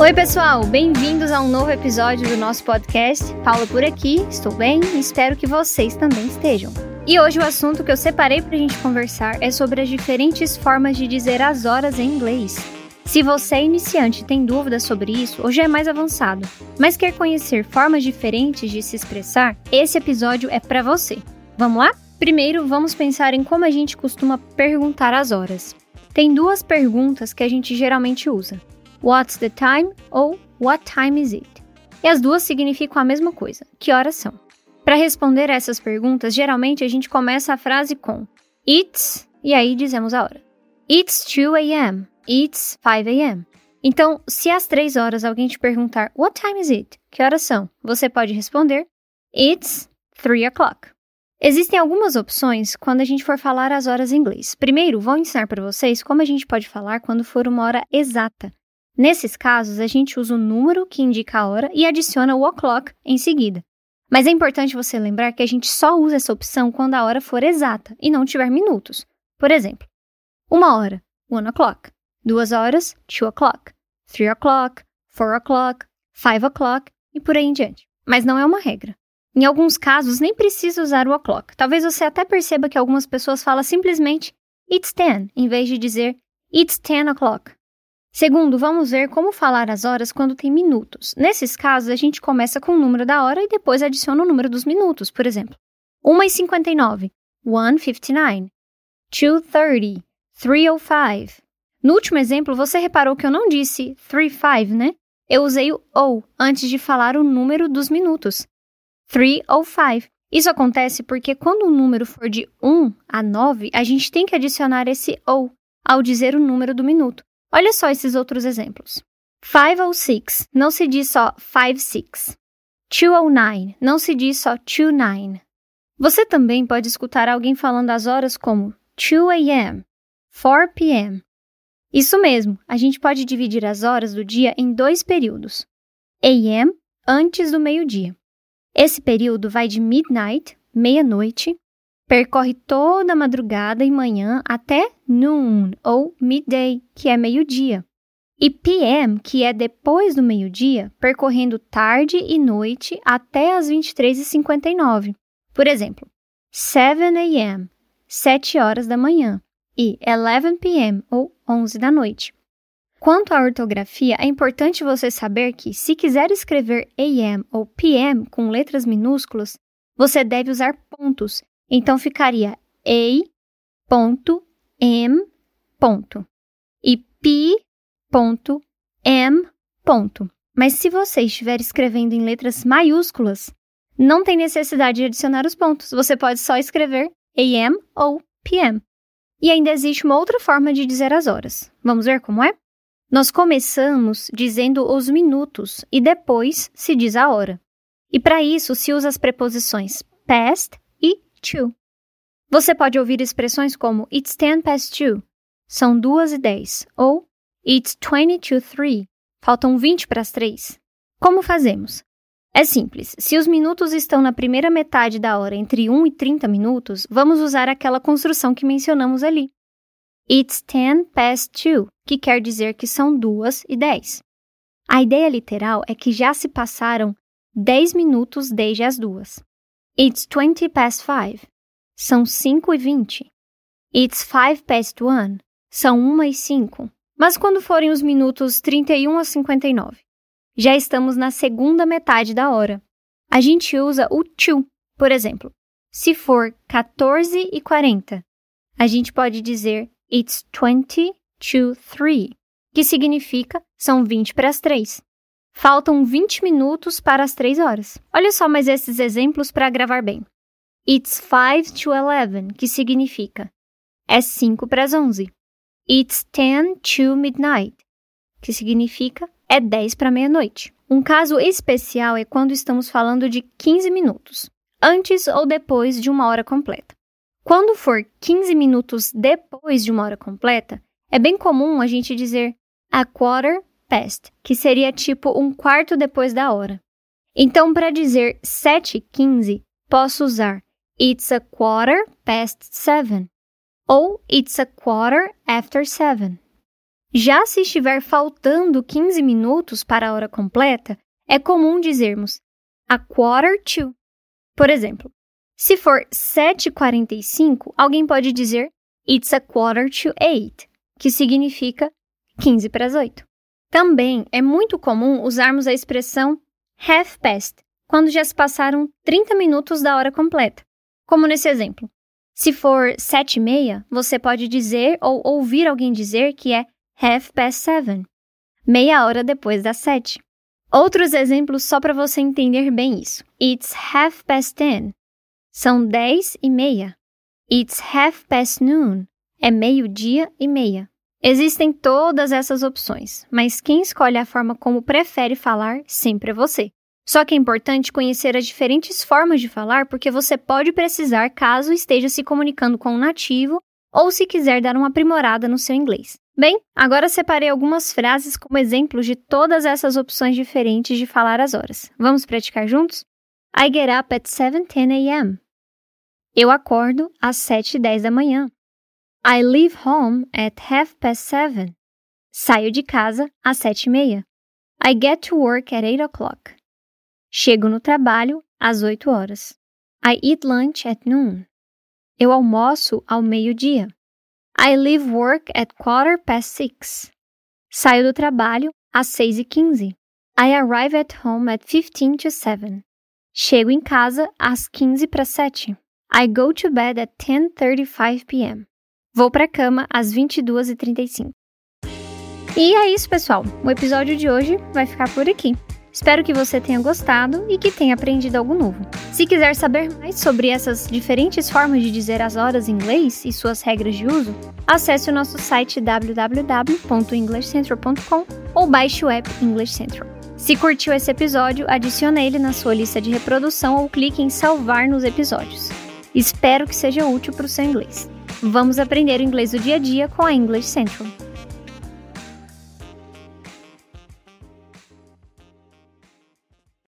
Oi, pessoal, bem-vindos a um novo episódio do nosso podcast. Paula por aqui, estou bem e espero que vocês também estejam. E hoje o assunto que eu separei para a gente conversar é sobre as diferentes formas de dizer as horas em inglês. Se você é iniciante e tem dúvidas sobre isso, já é mais avançado, mas quer conhecer formas diferentes de se expressar, esse episódio é para você. Vamos lá? Primeiro, vamos pensar em como a gente costuma perguntar as horas. Tem duas perguntas que a gente geralmente usa. What's the time ou What time is it? E as duas significam a mesma coisa. Que horas são? Para responder a essas perguntas, geralmente a gente começa a frase com It's e aí dizemos a hora. It's 2 a.m. It's 5 a.m. Então, se às 3 horas alguém te perguntar What time is it? Que horas são? Você pode responder It's 3 o'clock. Existem algumas opções quando a gente for falar as horas em inglês. Primeiro, vou ensinar para vocês como a gente pode falar quando for uma hora exata. Nesses casos, a gente usa o número que indica a hora e adiciona o o'clock em seguida. Mas é importante você lembrar que a gente só usa essa opção quando a hora for exata e não tiver minutos. Por exemplo, uma hora, one o'clock. Duas horas, two o'clock. Three o'clock, four o'clock, five o'clock e por aí em diante. Mas não é uma regra. Em alguns casos, nem precisa usar o o'clock. Talvez você até perceba que algumas pessoas falam simplesmente It's ten, em vez de dizer It's ten o'clock. Segundo, vamos ver como falar as horas quando tem minutos. Nesses casos, a gente começa com o número da hora e depois adiciona o número dos minutos, por exemplo. 1h59, 1h59, 2h30, 3h05. No último exemplo, você reparou que eu não disse 3-5, né? Eu usei o O antes de falar o número dos minutos. 305. Isso acontece porque quando o número for de 1 a 9, a gente tem que adicionar esse O ao dizer o número do minuto. Olha só esses outros exemplos. 506 não se diz só 56. 209 não se diz só 29. Você também pode escutar alguém falando as horas como 2 a.m., 4 p.m. Isso mesmo, a gente pode dividir as horas do dia em dois períodos. AM, antes do meio-dia. Esse período vai de midnight, meia-noite, percorre toda a madrugada e manhã até noon ou midday, que é meio-dia. E PM, que é depois do meio-dia, percorrendo tarde e noite até as 23h59. Por exemplo, 7 a.m., 7 horas da manhã, e 11 p.m., ou 11 da noite. Quanto à ortografia, é importante você saber que, se quiser escrever AM ou PM com letras minúsculas, você deve usar pontos então ficaria A ponto M ponto e P ponto M ponto. Mas se você estiver escrevendo em letras maiúsculas, não tem necessidade de adicionar os pontos. Você pode só escrever AM ou PM. E ainda existe uma outra forma de dizer as horas. Vamos ver como é? Nós começamos dizendo os minutos e depois se diz a hora. E para isso se usa as preposições past two. Você pode ouvir expressões como It's ten past two, são duas e dez, ou It's twenty to three, faltam vinte para as três. Como fazemos? É simples. Se os minutos estão na primeira metade da hora entre 1 e 30 minutos, vamos usar aquela construção que mencionamos ali. It's ten past two, que quer dizer que são duas e dez. A ideia literal é que já se passaram 10 minutos desde as duas. It's twenty past five. São cinco e vinte. It's five past one. São uma e cinco. Mas quando forem os minutos 31 a 59? Já estamos na segunda metade da hora. A gente usa o to, por exemplo. Se for 14 e 40, a gente pode dizer It's 20 to 3, que significa são 20 para as 3. Faltam 20 minutos para as 3 horas. Olha só mais esses exemplos para gravar bem. It's 5 to 11, que significa é 5 para as 11. It's 10 to midnight, que significa é 10 para meia-noite. Um caso especial é quando estamos falando de 15 minutos, antes ou depois de uma hora completa. Quando for 15 minutos depois de uma hora completa, é bem comum a gente dizer a quarter past, que seria tipo um quarto depois da hora. Então, para dizer 7h15, posso usar It's a quarter past seven ou It's a quarter after seven. Já se estiver faltando 15 minutos para a hora completa, é comum dizermos a quarter to. Por exemplo, se for 7h45, alguém pode dizer It's a quarter to eight, que significa 15 para as 8. Também é muito comum usarmos a expressão half past, quando já se passaram 30 minutos da hora completa. Como nesse exemplo. Se for 7 e meia, você pode dizer ou ouvir alguém dizer que é half past seven, meia hora depois das 7. Outros exemplos só para você entender bem isso. It's half past ten. São 10 e meia. It's half past noon. É meio-dia e meia. Existem todas essas opções, mas quem escolhe a forma como prefere falar sempre é você. Só que é importante conhecer as diferentes formas de falar porque você pode precisar caso esteja se comunicando com um nativo ou se quiser dar uma aprimorada no seu inglês. Bem, agora separei algumas frases como exemplos de todas essas opções diferentes de falar as horas. Vamos praticar juntos? I get up at 7:10 a.m. Eu acordo às 7h10 da manhã. I leave home at half past seven. Saio de casa às 7h30. I get to work at 8 o'clock. Chego no trabalho às 8 horas. I eat lunch at noon. Eu almoço ao meio-dia. I leave work at quarter past six. Saio do trabalho às 6 e 15. I arrive at home at 15 to 7. Chego em casa às 15 para 7. I go to bed at 10:35 p.m. Vou para a cama às 22h35. E é isso, pessoal. O episódio de hoje vai ficar por aqui. Espero que você tenha gostado e que tenha aprendido algo novo. Se quiser saber mais sobre essas diferentes formas de dizer as horas em inglês e suas regras de uso, acesse o nosso site www.englishcentral.com ou baixe o app English Central. Se curtiu esse episódio, adicione ele na sua lista de reprodução ou clique em salvar nos episódios. Espero que seja útil para o seu inglês. Vamos aprender o inglês do dia a dia com a English Central.